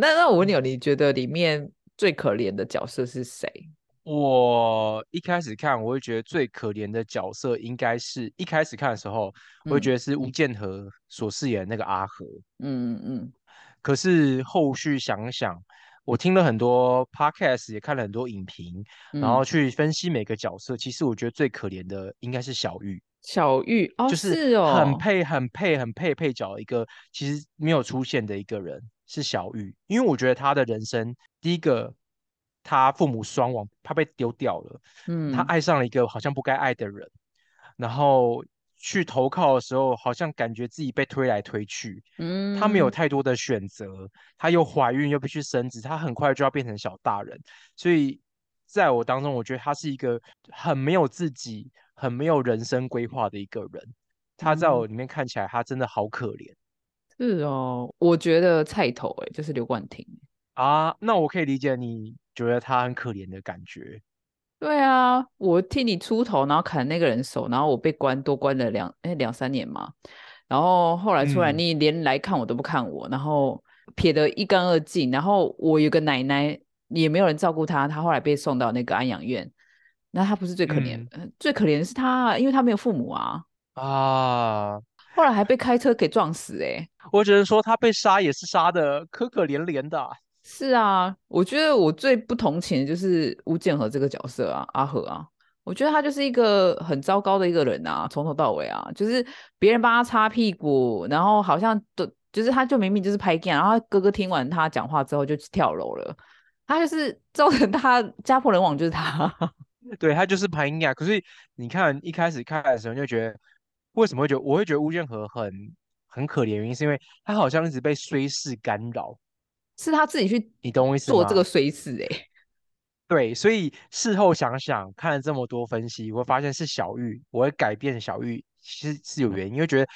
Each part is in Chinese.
那那我问你哦，你觉得里面最可怜的角色是谁？我一开始看，我会觉得最可怜的角色应该是一开始看的时候，我会觉得是吴建和所饰演的那个阿和。嗯嗯嗯。可是后续想想，我听了很多 podcast，也看了很多影评，然后去分析每个角色。其实我觉得最可怜的应该是小玉。小玉哦，就是哦，很配、很配、很配配角一个，其实没有出现的一个人是小玉。因为我觉得他的人生，第一个。他父母双亡，他被丢掉了。嗯，他爱上了一个好像不该爱的人，然后去投靠的时候，好像感觉自己被推来推去。嗯，他没有太多的选择，他又怀孕又必须生子，他很快就要变成小大人。所以在我当中，我觉得他是一个很没有自己、很没有人生规划的一个人。他在我里面看起来，他真的好可怜。是哦，我觉得菜头哎，就是刘冠廷啊。那我可以理解你。觉得他很可怜的感觉，对啊，我替你出头，然后砍那个人手，然后我被关多关了两哎两三年嘛，然后后来出来，你连来看我都不看我，然后撇得一干二净，然后我有个奶奶也没有人照顾她，她后来被送到那个安养院，那她不是最可怜，最可怜的是她，因为她没有父母啊。啊，后来还被开车给撞死哎，我只能说他被杀也是杀的可可怜怜的。是啊，我觉得我最不同情的就是吴建和这个角色啊，阿和啊，我觉得他就是一个很糟糕的一个人啊，从头到尾啊，就是别人帮他擦屁股，然后好像都就是他就明明就是拍 g 然后哥哥听完他讲话之后就跳楼了，他就是造成他家破人亡，就是他，对他就是拍 g 可是你看一开始看的时候就觉得，为什么会觉得我会觉得吴建和很很可怜？原因是因为他好像一直被虽事干扰。是他自己去，你懂我意思做这个随事哎，对，所以事后想想，看了这么多分析，我会发现是小玉，我会改变小玉，其实是有原因，因为觉得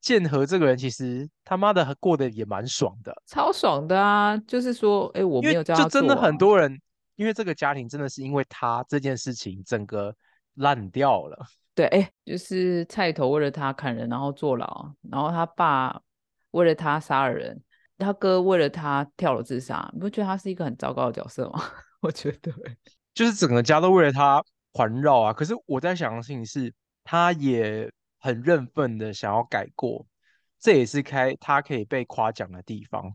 建和这个人其实他妈的过得也蛮爽的，超爽的啊！就是说，哎，我没有这样就真的很多人，因为这个家庭真的是因为他这件事情整个烂掉了。对，哎，就是菜头为了他砍人，然后坐牢，然后他爸为了他杀了人。他哥为了他跳楼自杀，你不觉得他是一个很糟糕的角色吗？我觉得，就是整个家都为了他环绕啊。可是我在想的事情是，他也很认份的想要改过，这也是开他可以被夸奖的地方。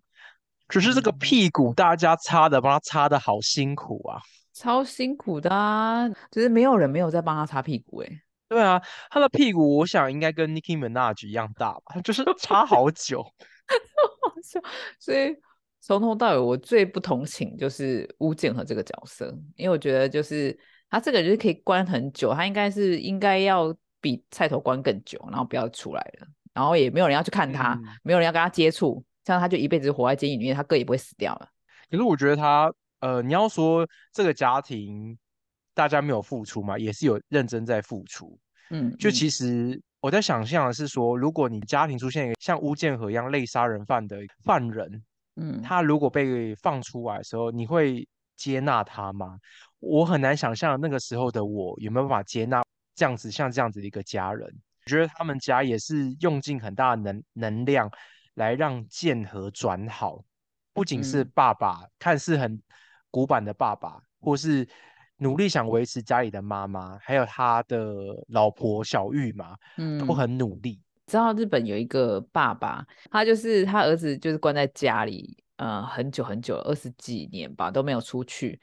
只是这个屁股大家擦的，帮他擦的好辛苦啊，超辛苦的啊，就是没有人没有在帮他擦屁股哎。对啊，他的屁股我想应该跟 Nicki Minaj 一样大吧，就是 差好久。所以从头到尾，我最不同情就是吴建和这个角色，因为我觉得就是他这个人可以关很久，他应该是应该要比菜头关更久，然后不要出来了，然后也没有人要去看他，没有人要跟他接触，这样他就一辈子活在监狱里面，他哥也不会死掉了。可是我觉得他，呃，你要说这个家庭大家没有付出嘛，也是有认真在付出。嗯，就其实。我在想象的是说，如果你家庭出现一个像乌建和一样类杀人犯的犯人，嗯，他如果被放出来的时候，你会接纳他吗？我很难想象那个时候的我有没有办法接纳这样子像这样子的一个家人。我觉得他们家也是用尽很大的能能量来让建和转好，不仅是爸爸看似很古板的爸爸，或是。努力想维持家里的妈妈，还有他的老婆小玉嘛，嗯，都很努力。知道日本有一个爸爸，他就是他儿子就是关在家里，呃，很久很久，二十几年吧，都没有出去。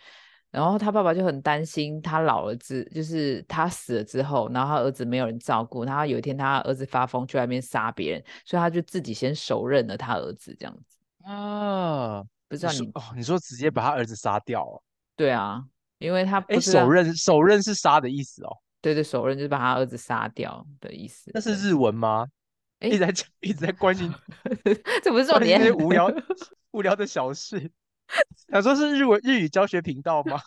然后他爸爸就很担心他老儿子，就是他死了之后，然后他儿子没有人照顾。然后有一天他儿子发疯去外面杀别人，所以他就自己先手刃了他儿子，这样子啊。不知道你哦，你说直接把他儿子杀掉？对啊。因为他不是，手刃手刃是杀的意思哦。对对，手刃就是把他儿子杀掉的意思。那是日文吗？一直在讲一直在关心，这不是重点。无聊 无聊的小事。想说是日文日语教学频道吗？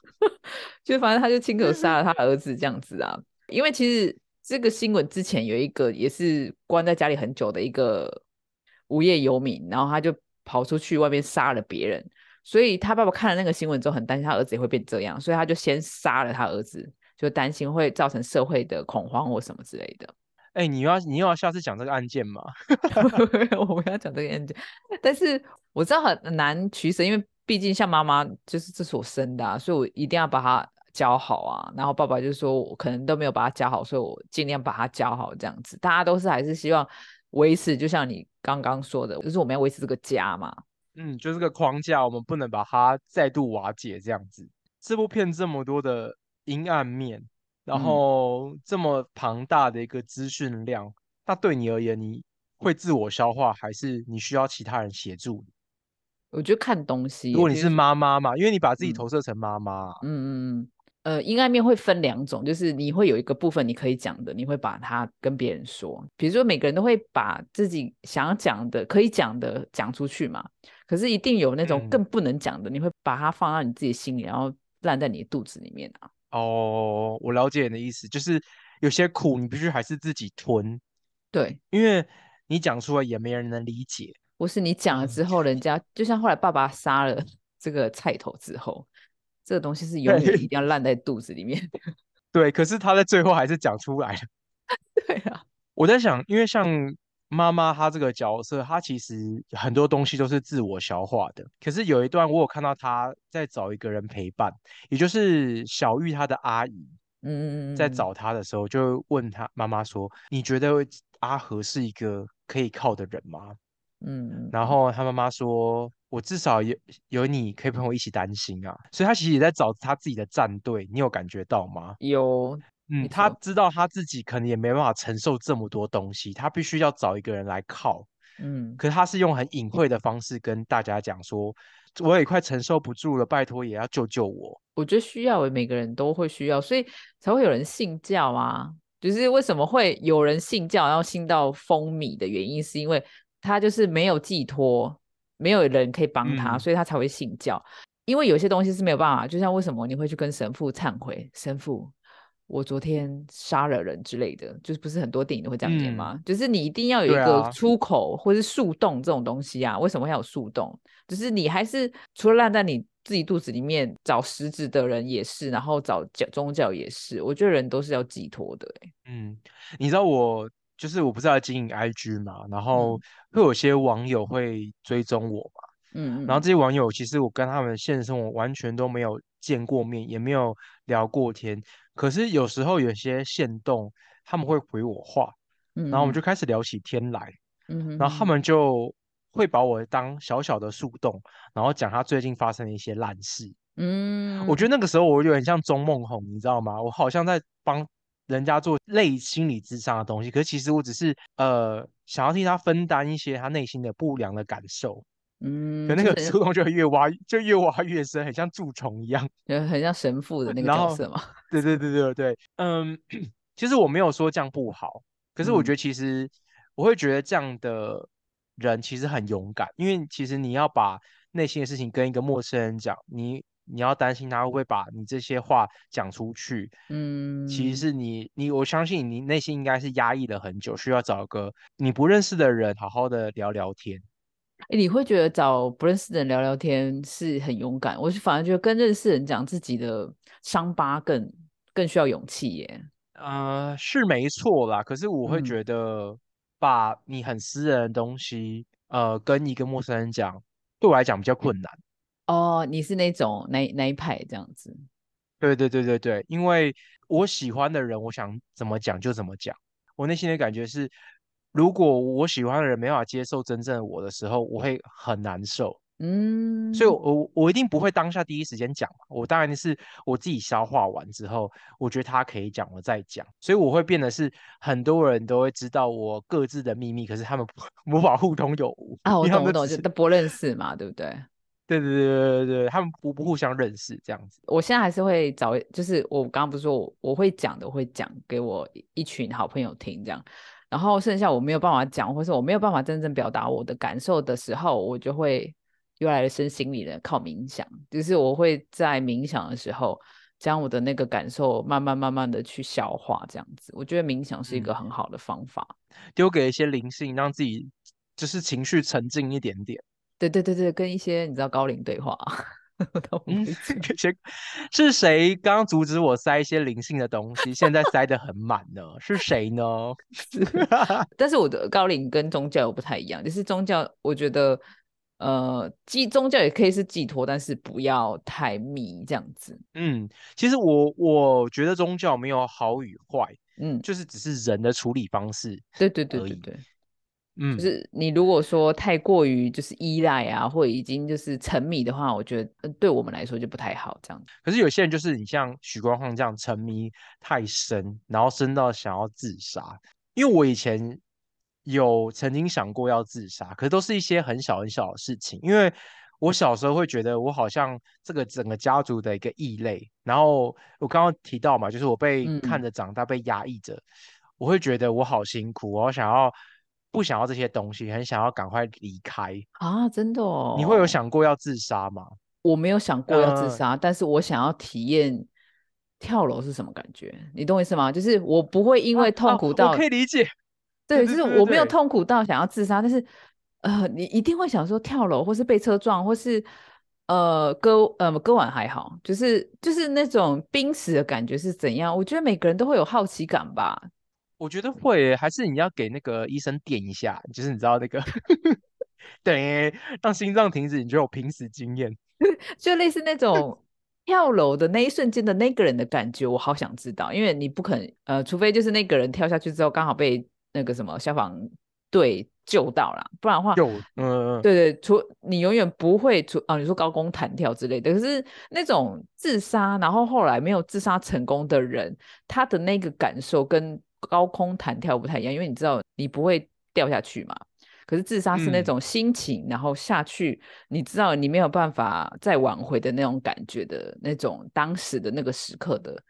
就反正他就亲口杀了他儿子这样子啊。因为其实这个新闻之前有一个也是关在家里很久的一个无业游民，然后他就跑出去外面杀了别人。所以他爸爸看了那个新闻之后，很担心他儿子也会变这样，所以他就先杀了他儿子，就担心会造成社会的恐慌或什么之类的。哎，你要你又要下次讲这个案件吗？我们要讲这个案件，但是我知道很难取舍，因为毕竟像妈妈就是这是我生的，所以我一定要把他教好啊。然后爸爸就说我可能都没有把他教好，所以我尽量把他教好这样子。大家都是还是希望维持，就像你刚刚说的，就是我们要维持这个家嘛。嗯，就是个框架，我们不能把它再度瓦解这样子。这部片这么多的阴暗面，然后这么庞大的一个资讯量，那对你而言，你会自我消化，还是你需要其他人协助？我觉得看东西。如果你是妈妈嘛，因为你把自己投射成妈妈。嗯嗯嗯。呃，阴暗面会分两种，就是你会有一个部分你可以讲的，你会把它跟别人说。比如说每个人都会把自己想要讲的、可以讲的讲出去嘛。可是一定有那种更不能讲的，你会把它放到你自己心里，然后烂在你的肚子里面啊。哦，我了解你的意思，就是有些苦你必须还是自己吞。对，因为你讲出来也没人能理解。不是你讲了之后，人家就像后来爸爸杀了这个菜头之后。这个东西是永远一定要烂在肚子里面。对，可是他在最后还是讲出来了。对啊，我在想，因为像妈妈她这个角色，她其实很多东西都是自我消化的。可是有一段我有看到她在找一个人陪伴，也就是小玉她的阿姨。嗯嗯嗯，在找她的时候，就问她妈妈说：“你觉得阿和是一个可以靠的人吗？”嗯，然后他妈妈说。我至少有有你可以陪我一起担心啊，所以他其实也在找他自己的战队，你有感觉到吗？有，嗯，他知道他自己可能也没办法承受这么多东西，他必须要找一个人来靠，嗯，可是他是用很隐晦的方式跟大家讲说，我也快承受不住了，拜托也要救救我。我觉得需要，每个人都会需要，所以才会有人信教啊。就是为什么会有人信教，然后信到风靡的原因，是因为他就是没有寄托。没有人可以帮他，所以他才会信教。因为有些东西是没有办法，就像为什么你会去跟神父忏悔？神父，我昨天杀了人之类的，就是不是很多电影都会这样演吗？就是你一定要有一个出口，或是树洞这种东西啊？为什么要有树洞？就是你还是除了烂在你自己肚子里面，找食指的人也是，然后找教宗教也是。我觉得人都是要寄托的。嗯，你知道我。就是我不是要经营 IG 嘛，然后会有些网友会追踪我嘛，嗯嗯，然后这。些网友其实我跟他们现实生活完全都没有见过面，也没有聊过天，可是有时候有些线动他们会回我话，然后我们就开始聊起天来，嗯，然后他们就会把我当小小的树洞，然后讲他最近发生的一些烂事，嗯，我觉得。那个时候我有点像钟梦红，你知道吗？我好像在帮。人家做类心理智商的东西，可是其实我只是呃想要替他分担一些他内心的不良的感受，嗯，可那个树洞就越挖就越挖越深，很像蛀虫一样，就很像神父的那个角色嘛。对对对对对，嗯，其实我没有说这样不好，可是我觉得其实我会觉得这样的人其实很勇敢，因为其实你要把内心的事情跟一个陌生人讲，你。你要担心他会不会把你这些话讲出去？嗯，其实是你，你我相信你内心应该是压抑了很久，需要找个你不认识的人好好的聊聊天。你会觉得找不认识的人聊聊天是很勇敢，我是反而觉得跟认识人讲自己的伤疤更更需要勇气耶。呃，是没错啦，可是我会觉得把你很私人的东西，呃，跟一个陌生人讲，对我来讲比较困难。哦，你是那种哪哪一派这样子？对对对对对，因为我喜欢的人，我想怎么讲就怎么讲。我内心的感觉是，如果我喜欢的人没法接受真正的我的时候，我会很难受。嗯，所以我我一定不会当下第一时间讲嘛。我当然是我自己消化完之后，我觉得他可以讲，我再讲。所以我会变得是很多人都会知道我各自的秘密，可是他们无法 互通有无啊。我懂我懂，就都不认识嘛，对不对？对对对对对他们不不互相认识这样子。我现在还是会找，就是我刚刚不是说我我会讲的，会讲给我一群好朋友听这样。然后剩下我没有办法讲，或是我没有办法真正表达我的感受的时候，我就会又来身心里的靠冥想。就是我会在冥想的时候，将我的那个感受慢慢慢慢的去消化这样子。我觉得冥想是一个很好的方法，丢给一些灵性，让自己就是情绪沉静一点点。对对对对，跟一些你知道高龄对话，嗯，是谁刚刚阻止我塞一些灵性的东西？现在塞得很满呢？是谁呢？但是我的高龄跟宗教又不太一样，就是宗教，我觉得呃，寄宗教也可以是寄托，但是不要太迷这样子。嗯，其实我我觉得宗教没有好与坏，嗯，就是只是人的处理方式。对对对对对，嗯，就是你如果说太过于就是依赖啊，或已经就是沉迷的话，我觉得对我们来说就不太好这样子。可是有些人就是你像许光汉这样沉迷太深，然后深到想要自杀。因为我以前。有曾经想过要自杀，可是都是一些很小很小的事情。因为我小时候会觉得我好像这个整个家族的一个异类。然后我刚刚提到嘛，就是我被看着长大，被压抑着，我会觉得我好辛苦，我想要不想要这些东西，很想要赶快离开啊！真的哦，你会有想过要自杀吗？我没有想过要自杀，但是我想要体验跳楼是什么感觉，你懂我意思吗？就是我不会因为痛苦到，我可以理解。对，就是我没有痛苦到想要自杀，但是，呃，你一定会想说跳楼，或是被车撞，或是呃割呃割腕还好，就是就是那种濒死的感觉是怎样？我觉得每个人都会有好奇感吧。我觉得会，还是你要给那个医生点一下，就是你知道那个，对，让心脏停止，你就有濒死经验，就类似那种跳楼的那一瞬间的那个人的感觉，我好想知道，因为你不可能，呃，除非就是那个人跳下去之后刚好被。那个什么消防队救到了，不然的话，救，嗯，对对，除你永远不会除啊，你说高空弹跳之类的，可是那种自杀，然后后来没有自杀成功的人，他的那个感受跟高空弹跳不太一样，因为你知道你不会掉下去嘛，可是自杀是那种心情，然后下去，你知道你没有办法再挽回的那种感觉的那种当时的那个时刻的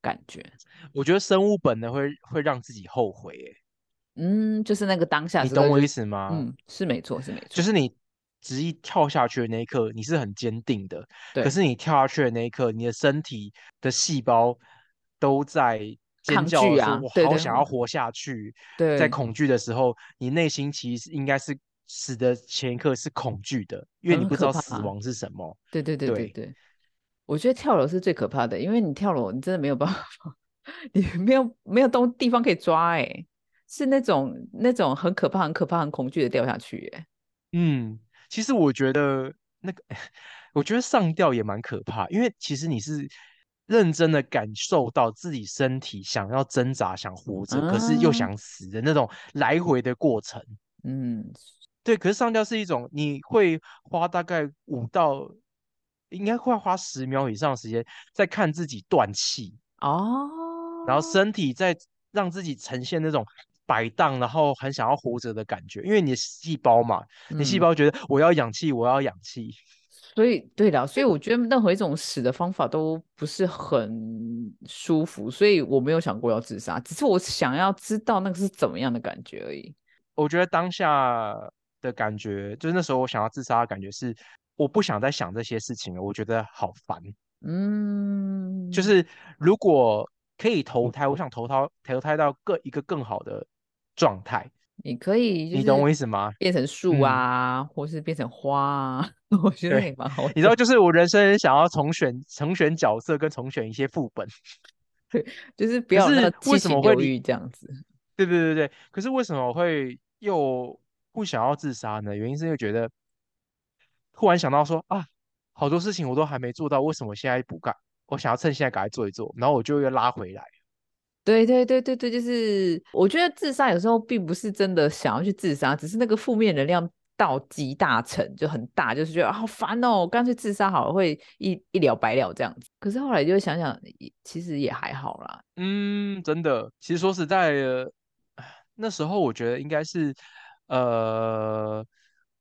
感觉，我觉得生物本能会会让自己后悔，哎。嗯，就是那个当下，你懂我意思吗？嗯，是没错，是没错。就是你执意跳下去的那一刻，你是很坚定的。可是你跳下去的那一刻，你的身体的细胞都在尖叫，说我好想要活下去。对。在恐惧的时候，你内心其实应该是死的前一刻是恐惧的，因为你不知道死亡是什么。对对对对对。我觉得跳楼是最可怕的，因为你跳楼，你真的没有办法，你没有没有东地方可以抓，哎。是那种那种很可怕、很可怕、很恐惧的掉下去，耶。嗯，其实我觉得那个，我觉得上吊也蛮可怕，因为其实你是认真的感受到自己身体想要挣扎、想活着，可是又想死的那种来回的过程。嗯，对。可是上吊是一种，你会花大概五到，应该会花十秒以上时间在看自己断气哦，然后身体在让自己呈现那种。摆荡，然后很想要活着的感觉，因为你的细胞嘛，你细胞觉得我要氧气，我要氧气，所以对的，所以我觉得任何一种死的方法都不是很舒服，所以我没有想过要自杀，只是我想要知道那个是怎么样的感觉而已。我觉得当下的感觉，就是那时候我想要自杀的感觉是，我不想再想这些事情了，我觉得好烦。嗯，就是如果可以投胎，我想投胎投胎到更一个更好的。状态，你可以，你懂我意思吗？变成树啊，或是变成花啊，我觉得也蛮好。你知道，就是我人生想要重选、重选角色，跟重选一些副本，对，就是不要那为什么会这样子？对对对对，可是为什么会又不想要自杀呢？原因是因为觉得突然想到说啊，好多事情我都还没做到，为什么现在不干？我想要趁现在赶快做一做，然后我就又拉回来。对对对对对，就是我觉得自杀有时候并不是真的想要去自杀，只是那个负面能量到极大成就很大，就是觉得好烦哦，干脆自杀好了，会一一了百了这样子。可是后来就想想，其实也还好啦。嗯，真的，其实说实在的，那时候我觉得应该是，呃，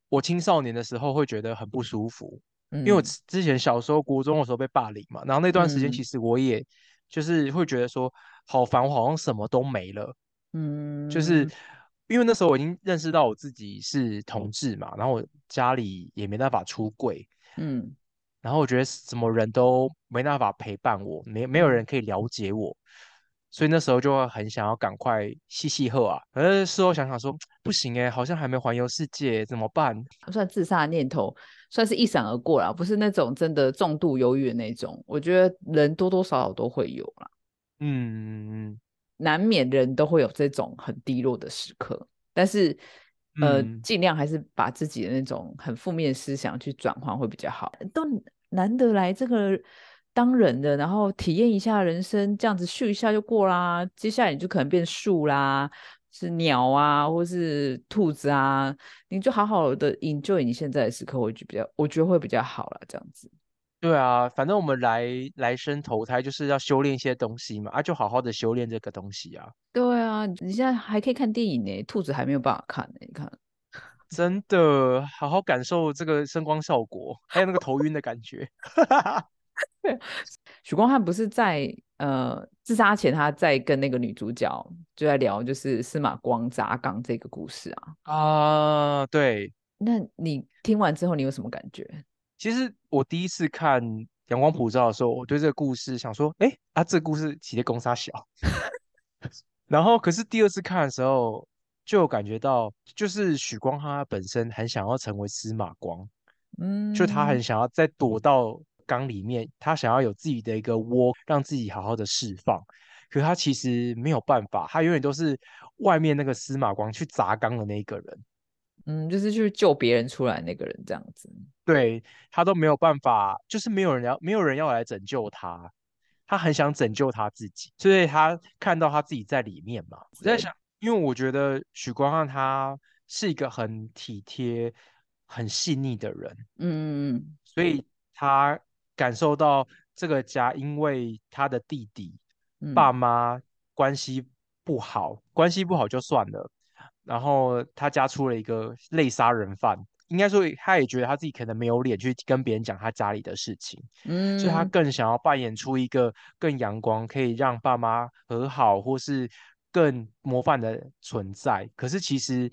我青少年的时候会觉得很不舒服，因为我之前小时候国中的时候被霸凌嘛，然后那段时间其实我也就是会觉得说。好烦，我好像什么都没了。嗯，就是因为那时候我已经认识到我自己是同志嘛，然后我家里也没办法出柜。嗯，然后我觉得什么人都没办法陪伴我，没没有人可以了解我，所以那时候就会很想要赶快细细喝啊。可是事后想想说，不行哎，好像还没环游世界，怎么办？算自杀的念头，算是一闪而过啦，不是那种真的重度忧郁的那种。我觉得人多多少少都会有啦。嗯，难免人都会有这种很低落的时刻，但是呃，尽量还是把自己的那种很负面思想去转换会比较好。都难得来这个当人的，然后体验一下人生，这样子咻一下就过啦。接下来你就可能变树啦，是鸟啊，或是兔子啊，你就好好的 enjoy 你现在的时刻，我就比较，我觉得会比较好啦，这样子。对啊，反正我们来来生投胎就是要修炼一些东西嘛，啊，就好好的修炼这个东西啊。对啊，你现在还可以看电影呢，兔子还没有办法看呢，你看，真的好好感受这个声光效果，还有那个头晕的感觉。对，许光汉不是在呃自杀前，他在跟那个女主角就在聊，就是司马光砸缸这个故事啊。啊，对。那你听完之后，你有什么感觉？其实我第一次看《阳光普照》的时候，我对这个故事想说，哎，啊，这个故事起的公杀小。然后，可是第二次看的时候，就感觉到，就是许光汉他本身很想要成为司马光，嗯，就他很想要再躲到缸里面，他想要有自己的一个窝，让自己好好的释放。可他其实没有办法，他永远都是外面那个司马光去砸缸的那一个人。嗯，就是去救别人出来那个人这样子，对他都没有办法，就是没有人要，没有人要来拯救他，他很想拯救他自己，所以他看到他自己在里面嘛。我在想，因为我觉得许光汉他是一个很体贴、很细腻的人，嗯嗯，所以他感受到这个家因为他的弟弟、爸妈关系不好，关系不好就算了。然后他家出了一个类杀人犯，应该说他也觉得他自己可能没有脸去跟别人讲他家里的事情，嗯，所以他更想要扮演出一个更阳光，可以让爸妈和好，或是更模范的存在。可是其实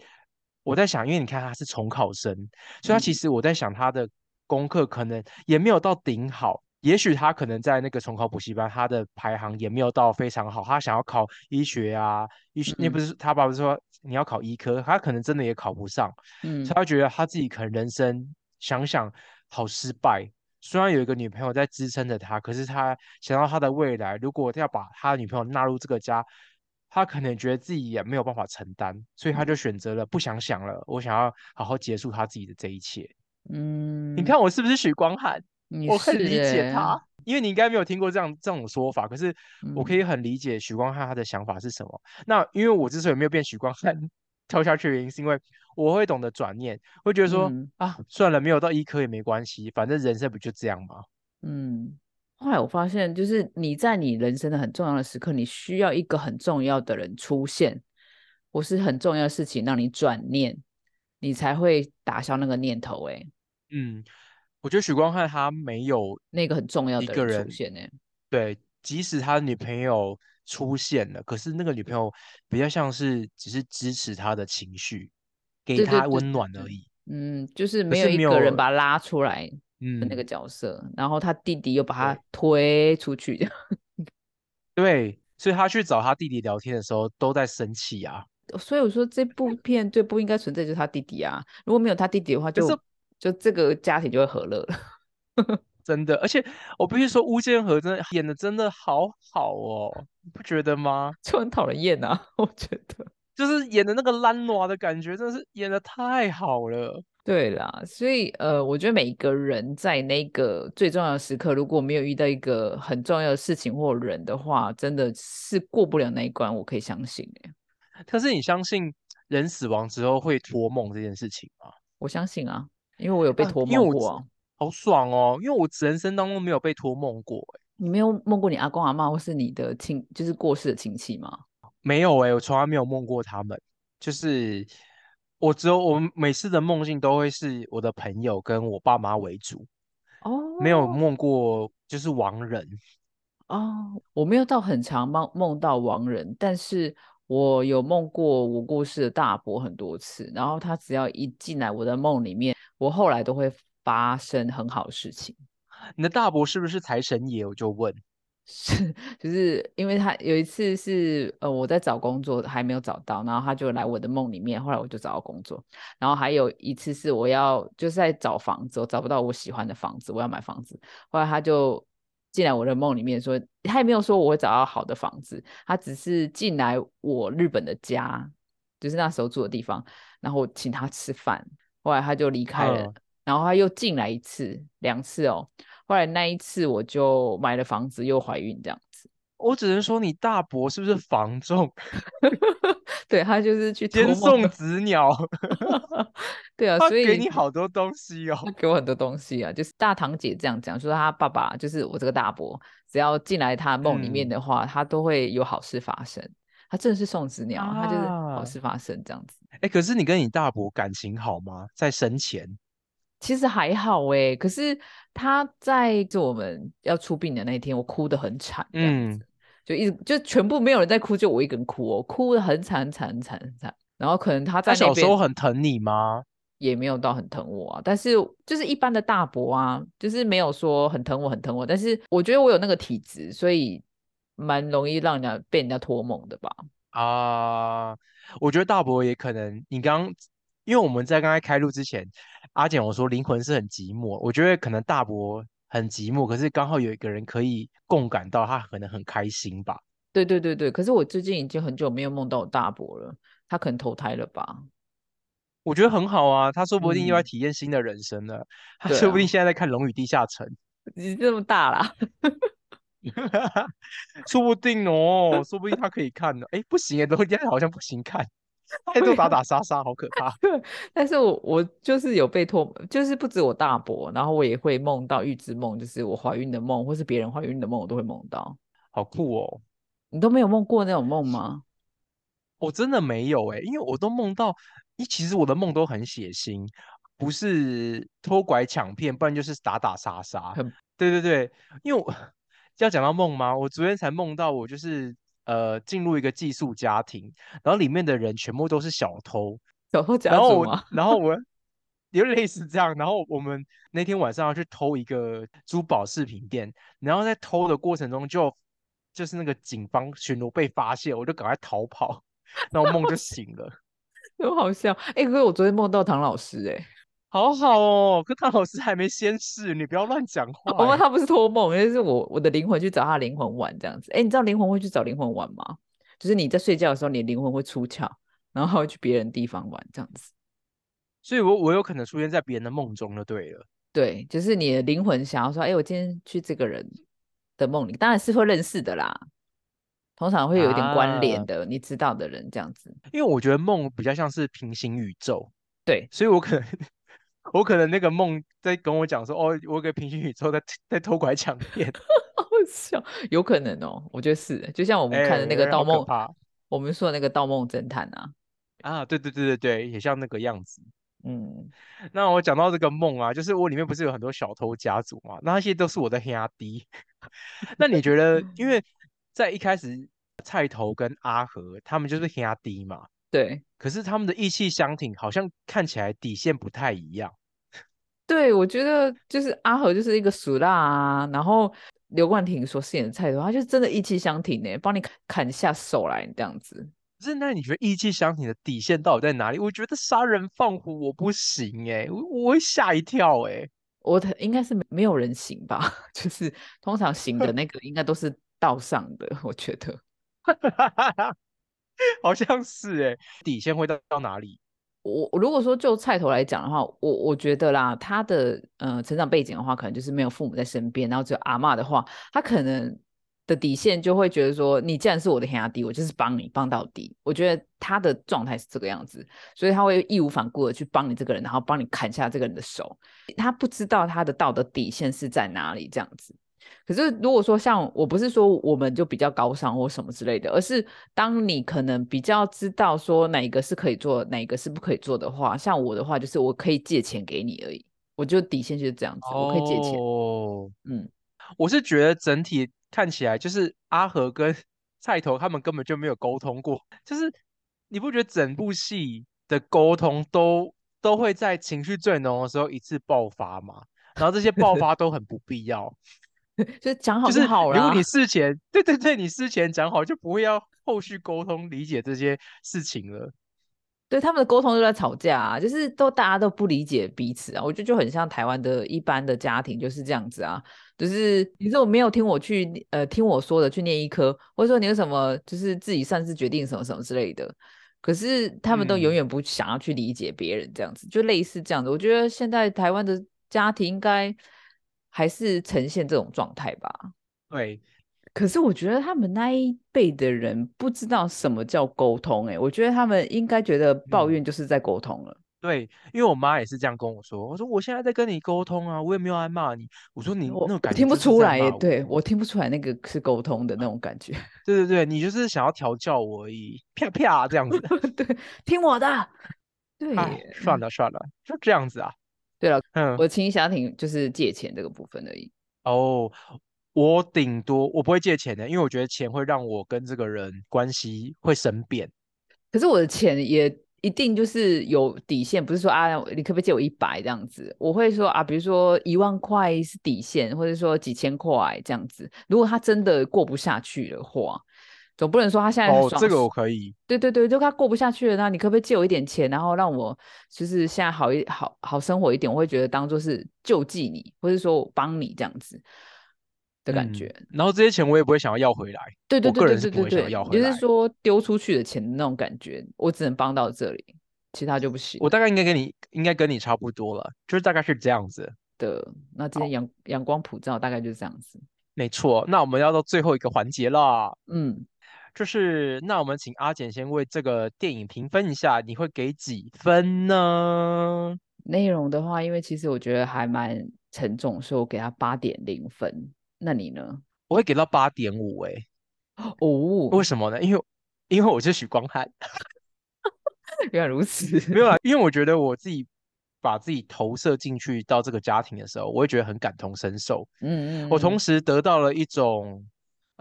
我在想，因为你看他是重考生，所以他其实我在想他的功课可能也没有到顶好。也许他可能在那个重考补习班，他的排行也没有到非常好。他想要考医学啊，医学那不是他爸爸说你要考医科，他可能真的也考不上。嗯，所以他觉得他自己可能人生想想好失败。虽然有一个女朋友在支撑着他，可是他想到他的未来，如果要把他的女朋友纳入这个家，他可能觉得自己也没有办法承担，所以他就选择了不想想了。我想要好好结束他自己的这一切。嗯，你看我是不是许光汉？我很理解他，因为你应该没有听过这样这种说法，可是我可以很理解许光汉他的想法是什么。那因为我之所以没有变许光汉跳下去的原因，是因为我会懂得转念，会觉得说啊，算了，没有到医科也没关系，反正人生不就这样吗？嗯，后来我发现，就是你在你人生的很重要的时刻，你需要一个很重要的人出现，或是很重要的事情让你转念，你才会打消那个念头。哎，嗯。我觉得许光汉他没有那个很重要的一个人出现哎。对，即使他女朋友出现了，可是那个女朋友比较像是只是支持他的情绪，给他温暖而已。嗯，就是没有一个人把他拉出来的那个角色，然后他弟弟又把他推出去。对，所以他去找他弟弟聊天的时候都在生气啊。所以我说这部片最不应该存在就是他弟弟啊，如果没有他弟弟的话，就。就这个家庭就会和乐了，真的。而且我必须说，吴建和真的演的真的好好哦，你不觉得吗？就很讨人厌啊，我觉得。就是演的那个烂娃的感觉，真的是演的太好了。对啦，所以呃，我觉得每一个人在那个最重要的时刻，如果没有遇到一个很重要的事情或人的话，真的是过不了那一关。我可以相信哎。可是你相信人死亡之后会托梦这件事情吗？我相信啊。因为我有被托梦过，好爽哦！因为我人生当中没有被托梦过，哎，你没有梦过你阿公阿妈或是你的亲，就是过世的亲戚吗？没有哎，我从来没有梦过他们。就是我只有我每次的梦境都会是我的朋友跟我爸妈为主，哦，没有梦过就是亡人。哦，我没有到很长梦梦到亡人，但是。我有梦过我故事的大伯很多次，然后他只要一进来我的梦里面，我后来都会发生很好的事情。你的大伯是不是财神爷？我就问，是，就是因为他有一次是呃我在找工作还没有找到，然后他就来我的梦里面，后来我就找到工作。然后还有一次是我要就是在找房子，我找不到我喜欢的房子，我要买房子，后来他就。进来我的梦里面，说他也没有说我会找到好的房子，他只是进来我日本的家，就是那时候住的地方。然后请他吃饭，后来他就离开了，然后他又进来一次、两次哦，后来那一次我就买了房子又怀孕这样子。我只能说你大伯是不是房仲？对他就是去接送子鸟。对啊，所以给你好多东西哦，给我很多东西啊。就是大堂姐这样讲，说她爸爸就是我这个大伯，只要进来他梦里面的话，他都会有好事发生。他真的是送子鸟，他就是好事发生这样子。哎，可是你跟你大伯感情好吗？在生前其实还好哎，可是他在就我们要出殡的那一天，我哭得很惨，嗯。就一直就全部没有人在哭，就我一个人哭哦，哭得很惨很惨很惨惨。然后可能他在小时候很疼你吗？也没有到很疼我啊，但是就是一般的大伯啊，就是没有说很疼我很疼我。但是我觉得我有那个体质，所以蛮容易让人家被人家托梦的吧。啊，我觉得大伯也可能，你刚因为我们在刚才开录之前，阿简我说灵魂是很寂寞，我觉得可能大伯。很寂寞，可是刚好有一个人可以共感到，他可能很开心吧。对对对对，可是我最近已经很久没有梦到我大伯了，他可能投胎了吧？我觉得很好啊，他说不定又要体验新的人生了。他说不定现在在看《龙与地下城》。你这么大啦？说不定哦，说不定他可以看呢。哎，不行哎，龙与地下好像不行看。太多打打杀杀，好可怕。但是我我就是有被托，就是不止我大伯，然后我也会梦到预知梦，就是我怀孕的梦，或是别人怀孕的梦，我都会梦到。好酷哦！你都没有梦过那种梦吗？我真的没有哎，因为我都梦到，一其实我的梦都很血腥，不是偷拐抢骗，不然就是打打杀杀。对对对，因为我要讲到梦吗？我昨天才梦到，我就是。呃，进入一个寄宿家庭，然后里面的人全部都是小偷，小偷家族吗？然后我 有类似这样，然后我们那天晚上要去偷一个珠宝饰品店，然后在偷的过程中就就是那个警方巡逻被发现，我就赶快逃跑，然后梦就醒了，很好笑。哎，可是我昨天梦到唐老师，哎。好好哦，可唐老师还没仙逝，你不要乱讲 话。我们他不是托梦，就是我我的灵魂去找他灵魂玩这样子。哎，你知道灵魂会去找灵魂玩吗？就是你在睡觉的时候，你的灵魂会出窍，然后会去别人地方玩这样子。所以，我我有可能出现在别人的梦中就对了。对，就是你的灵魂想要说，哎，我今天去这个人的梦里，当然是会认识的啦。通常会有一点关联的，你知道的人这样子。因为我觉得梦比较像是平行宇宙，对，所以我可能。我可能那个梦在跟我讲说，哦，我个平行宇宙在在偷拐抢骗，好笑，有可能哦，我觉得是，就像我们看的那个盗梦，我们说的那个盗梦侦探啊，啊，对对对对对，也像那个样子，嗯，那我讲到这个梦啊，就是我里面不是有很多小偷家族嘛，那些都是我的黑阿弟，那你觉得，因为在一开始菜头跟阿和他们就是黑阿弟嘛？对，可是他们的意气相挺，好像看起来底线不太一样。对，我觉得就是阿和就是一个俗辣啊，然后刘冠廷所饰演的菜头，他就真的意气相挺呢，帮你砍下手来这样子。是那你觉得意气相挺的底线到底在哪里？我觉得杀人放火我不行哎，我我会吓一跳哎。我应该是没有人行吧？就是通常行的那个应该都是道上的，我觉得。好像是哎，底线会到到哪里？我如果说就菜头来讲的话，我我觉得啦，他的呃成长背景的话，可能就是没有父母在身边，然后只有阿妈的话，他可能的底线就会觉得说，你既然是我的兄弟，我就是帮你帮到底。我觉得他的状态是这个样子，所以他会义无反顾的去帮你这个人，然后帮你砍下这个人的手。他不知道他的道德底线是在哪里，这样子。可是，如果说像我不是说我们就比较高尚或什么之类的，而是当你可能比较知道说哪一个是可以做，哪一个是不可以做的话，像我的话就是我可以借钱给你而已，我就底线就是这样子，我可以借钱。哦，嗯，我是觉得整体看起来就是阿和跟 菜头他们根本就没有沟通过，就是你不觉得整部戏的沟通都都会在情绪最浓的时候一次爆发吗？然后这些爆发都很不必要。就讲好就好了。如果你事前，对对对，你事前讲好，就不会要后续沟通理解这些事情了。对，他们的沟通都在吵架，啊，就是都大家都不理解彼此啊。我觉得就很像台湾的一般的家庭就是这样子啊，就是你如果没有听我去呃听我说的去念医科，或者说你有什么就是自己擅自决定什么什么之类的，可是他们都永远不想要去理解别人，这样子就类似这样子。我觉得现在台湾的家庭应该还是呈现这种状态吧。对，可是我觉得他们那一辈的人不知道什么叫沟通，哎，我觉得他们应该觉得抱怨就是在沟通了。对，因为我妈也是这样跟我说，我说我现在在跟你沟通啊，我也没有在骂你。我说你那种感觉听不出来，耶，对我听不出来那个是沟通的那种感觉。对对对，你就是想要调教我而已，啪啪这样子。对，听我的。对，算了算了，就这样子啊。对了，嗯，我亲家庭就是借钱这个部分而已。哦，我顶多我不会借钱的，因为我觉得钱会让我跟这个人关系会生变。可是我的钱也。一定就是有底线，不是说啊，你可不可以借我一百这样子？我会说啊，比如说一万块是底线，或者说几千块这样子。如果他真的过不下去的话，总不能说他现在哦，这个我可以。对对对，就他过不下去了，那你可不可以借我一点钱，然后让我就是现在好一好好生活一点？我会觉得当做是救济你，或者说我帮你这样子。的感觉，然后这些钱我也不会想要要回来。对对对对对对对，就是说丢出去的钱那种感觉，我只能帮到这里，其他就不行。我大概应该跟你应该跟你差不多了，就是大概是这样子的。那今天阳阳光普照，大概就是这样子。没错，那我们要到最后一个环节了。嗯，就是那我们请阿简先为这个电影评分一下，你会给几分呢？内容的话，因为其实我觉得还蛮沉重，所以我给他八点零分。那你呢？我会给到八点五哎，哦，为什么呢？因为因为我是许光汉，原来如此，没有啊，因为我觉得我自己把自己投射进去到这个家庭的时候，我会觉得很感同身受，嗯嗯，我同时得到了一种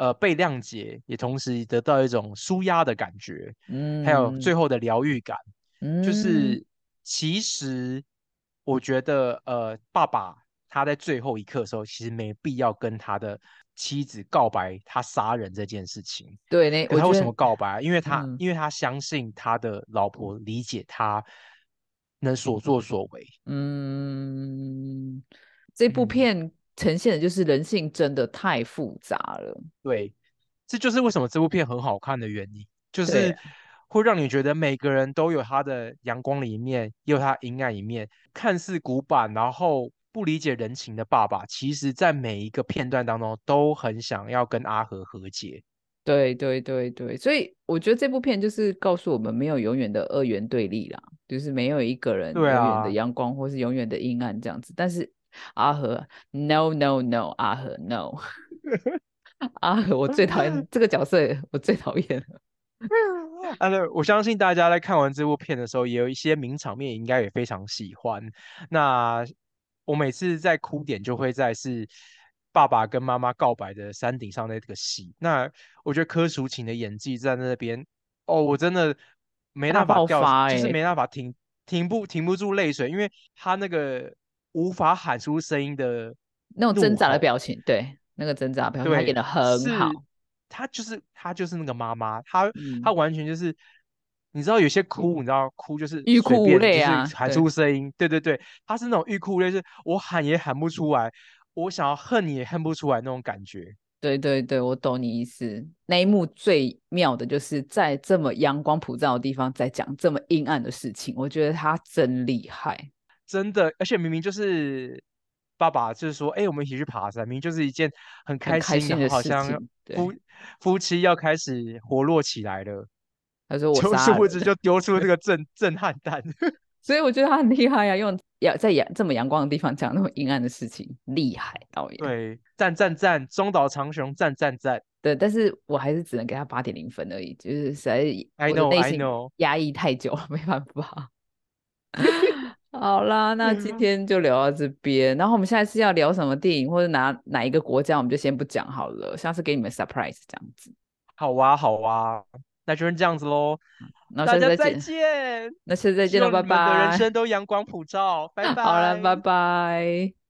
呃被谅解，也同时得到一种舒压的感觉，嗯，还有最后的疗愈感，嗯，就是其实我觉得呃爸爸。他在最后一刻的时候，其实没必要跟他的妻子告白他杀人这件事情。对，那他为什么告白？因为他因为他相信他的老婆理解他能所作所为。嗯，这部片呈现的就是人性真的太复杂了。对，这就是为什么这部片很好看的原因，就是会让你觉得每个人都有他的阳光的一面，也有他阴暗一面。看似古板，然后。不理解人情的爸爸，其实在每一个片段当中都很想要跟阿和和解。对对对对，所以我觉得这部片就是告诉我们，没有永远的二元对立啦，就是没有一个人永远的阳光或是永远的阴暗这样子。但是阿和，no no no，阿和 no，阿和我最讨厌 这个角色，我最讨厌了。啊，对，我相信大家在看完这部片的时候，也有一些名场面，应该也非常喜欢。那。我每次在哭点就会在是爸爸跟妈妈告白的山顶上那个戏。那我觉得柯淑琴的演技在那边，哦，我真的没办法掉，就是没办法停停不停不住泪水，因为他那个无法喊出声音的那种挣扎的表情，对，那个挣扎表情他演的很好。他就是他就是那个妈妈，他他完全就是。你知道有些哭，你知道哭就是欲哭无泪啊，喊出声音。对对对，他是那种欲哭无泪，是我喊也喊不出来，我想要恨你也恨不出来那种感觉。对对对，我懂你意思。那一幕最妙的就是在这么阳光普照的地方，在讲这么阴暗的事情，我觉得他真厉害，真的。而且明明就是爸爸，就是说，哎，我们一起去爬山，明明就是一件很开心的好像夫夫妻要开始活络起来了。他说：“我殊不知就丢出这个 震震撼弹，所以我觉得他很厉害呀，用阳在阳这么阳光的地方讲那么阴暗的事情，厉害导演。对，赞赞赞，中岛长雄赞赞赞。对，但是我还是只能给他八点零分而已，就是实在，I know I know，压抑太久了，没办法。好啦，那今天就聊到这边，然后我们下一次要聊什么电影或者哪哪一个国家，我们就先不讲好了，下次给你们 surprise 这样子。好啊，好啊。”那就是这样子喽，大家再见。那下次再见了，拜拜。的人生都阳光普照，拜拜。好了，拜拜。